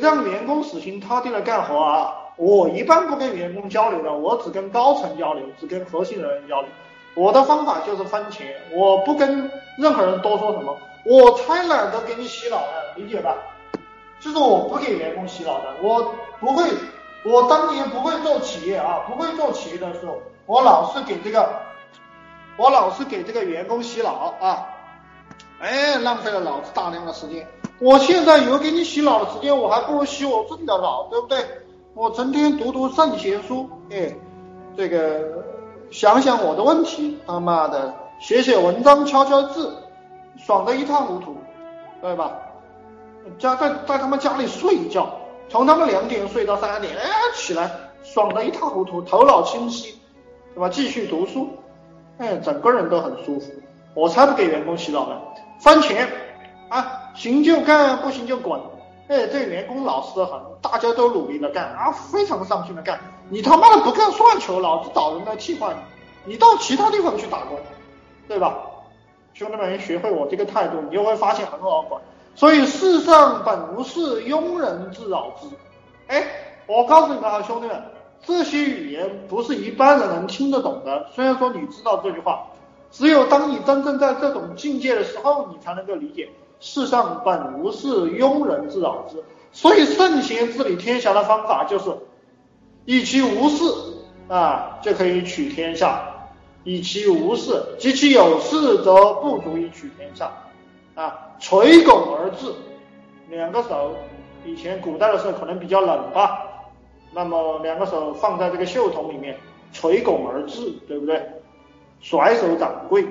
让员工死心塌地的干活啊，我一般不跟员工交流的，我只跟高层交流，只跟核心人员交流。我的方法就是分钱，我不跟任何人多说什么，我才懒得给你洗脑呢，理解吧？就是我不给员工洗脑的，我不会，我当年不会做企业啊，不会做企业的时候，我老是给这个，我老是给这个员工洗脑啊，哎，浪费了老子大量的时间。我现在有给你洗脑的时间，我还不如洗我自己的脑，对不对？我成天读读圣贤书，哎，这个想想我的问题，他妈的写写文章，敲敲字，爽的一塌糊涂，对吧？家在在他们家里睡一觉，从他们两点睡到三点，哎，起来爽的一塌糊涂，头脑清晰，对吧？继续读书，哎，整个人都很舒服。我才不给员工洗脑呢，翻钱啊，行就干，不行就滚。哎，这员工老实的很，大家都努力的干啊，非常上心的干。你他妈的不干算球，老子找人来替换你，你到其他地方去打工，对吧？兄弟们，学会我这个态度，你就会发现很好管。所以世上本无事，庸人自扰之。哎，我告诉你们啊，兄弟们，这些语言不是一般人能听得懂的。虽然说你知道这句话，只有当你真正在这种境界的时候，你才能够理解世上本无事，庸人自扰之。所以圣贤治理天下的方法就是，以其无事啊，就可以取天下；以其无事，及其有事，则不足以取天下。啊，垂拱而治，两个手，以前古代的时候可能比较冷吧，那么两个手放在这个袖筒里面，垂拱而治，对不对？甩手掌柜。